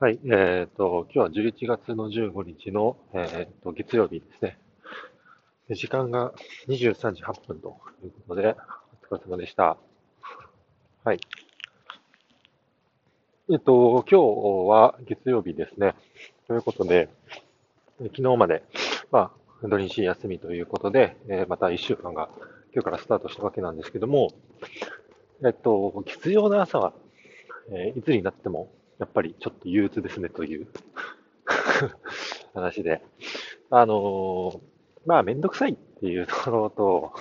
はい、えっと、今日は11月の15日の、えっと、月曜日ですね。時間が23時8分ということで、お疲れ様でした。はい。えっと、今日は月曜日ですね。ということで、昨日まで、まあ、土日休みということで、え、また1週間が今日からスタートしたわけなんですけども、えっと、必要な朝は、え、いつになってもやっぱりちょっと憂鬱ですねという。話で、あの、まあ、めんどくさいっていうところと、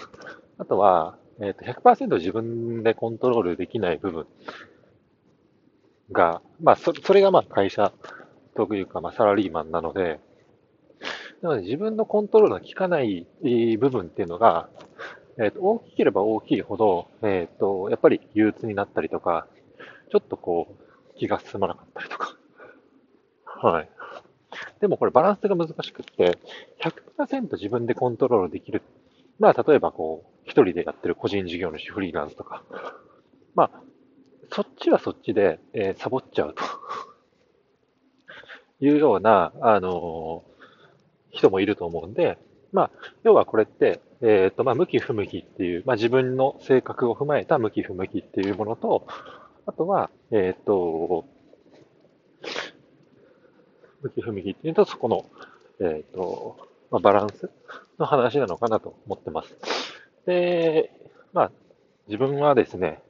あとは、えっ、ー、と、100%自分でコントロールできない部分が、まあ、そそれがまあ会社というか、まあ、サラリーマンなので、なので自分のコントロールが効かない部分っていうのが、えっ、ー、と、大きければ大きいほど、えっ、ー、と、やっぱり憂鬱になったりとか、ちょっとこう、気が進まなかったりとか。はい。でもこれバランスが難しくって、100%自分でコントロールできる。まあ、例えばこう、一人でやってる個人事業主フリーランスとか。まあ、そっちはそっちで、えー、サボっちゃうというような、あのー、人もいると思うんで、まあ、要はこれって、えっ、ー、と、まあ、向き不向きっていう、まあ、自分の性格を踏まえた向き不向きっていうものと、あとは、えっ、と、向き不向きっていうと、そこの、えっ、と、まあ、バランスの話なのかなと思ってます。で、まあ、自分はですね、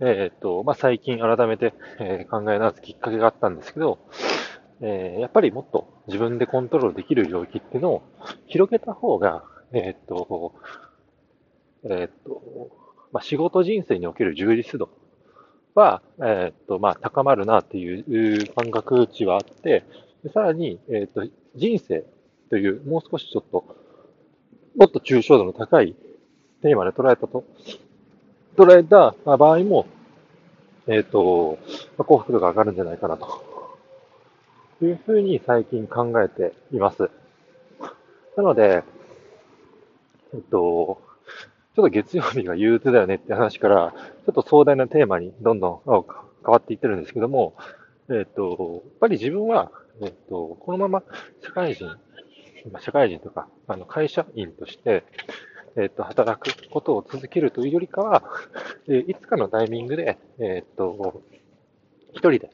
えっ、と、まあ、最近改めて、え、考え直すきっかけがあったんですけど、え、やっぱりもっと自分でコントロールできる領域っていうのを広げた方が、えっ、と、えっ、と、まあ、仕事人生における充実度は、えっ、と、まあ、高まるなっていう感覚値はあって、さらに、えっ、と、人生という、もう少しちょっと、もっと抽象度の高いテーマで捉えたと、捉えた場合も、えっ、と、幸福度が上がるんじゃないかなとと、いうふうに最近考えています。なので、えっと、ちょっと月曜日が憂鬱だよねって話から、ちょっと壮大なテーマにどんどん変わっていってるんですけども、えっ、と、やっぱり自分は、えっ、と、このまま社会人、社会人とか、あの、会社員として、えっ、と、働くことを続けるというよりかは、えいつかのタイミングで、えっ、と、一人で、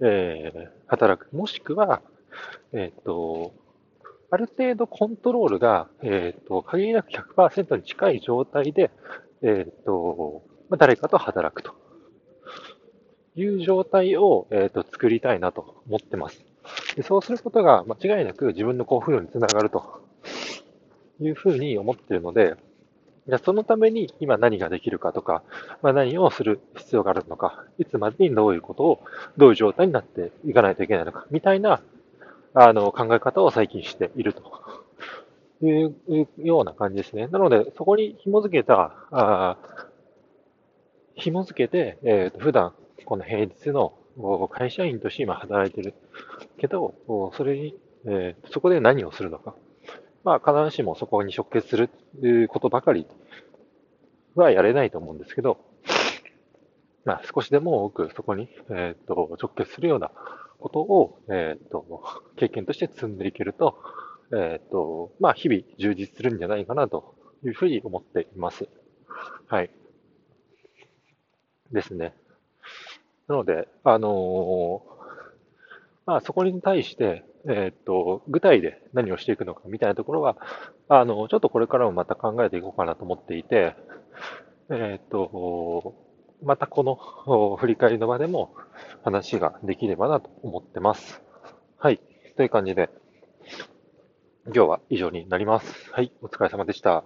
えー、働く。もしくは、えっ、と、ある程度コントロールが、えっ、ー、と、限りなく100%に近い状態で、えっ、ー、と、ま誰かと働くという状態を、えっ、ー、と、作りたいなと思ってます。でそうすることが間違いなく自分の幸福度につながるというふうに思っているので、じゃそのために今何ができるかとか、まあ、何をする必要があるのか、いつまでにどういうことを、どういう状態になっていかないといけないのか、みたいなあの、考え方を最近していると いうような感じですね。なので、そこに紐づけた、あ紐づけて、えー、と普段、この平日の会社員として今働いてるけど、それに、えー、そこで何をするのか。まあ、必ずしもそこに直結することばかりはやれないと思うんですけど、まあ、少しでも多くそこに、えー、と直結するようなことを、えっ、ー、と、経験として積んでいけると、えっ、ー、と、まあ、日々充実するんじゃないかなというふうに思っています。はい。ですね。なので、あのー、まあ、そこに対して、えっ、と、具体で何をしていくのかみたいなところは、あの、ちょっとこれからもまた考えていこうかなと思っていて、えっ、と、またこの振り返りの場でも話ができればなと思ってます。はい。という感じで、今日は以上になります。はい。お疲れ様でした。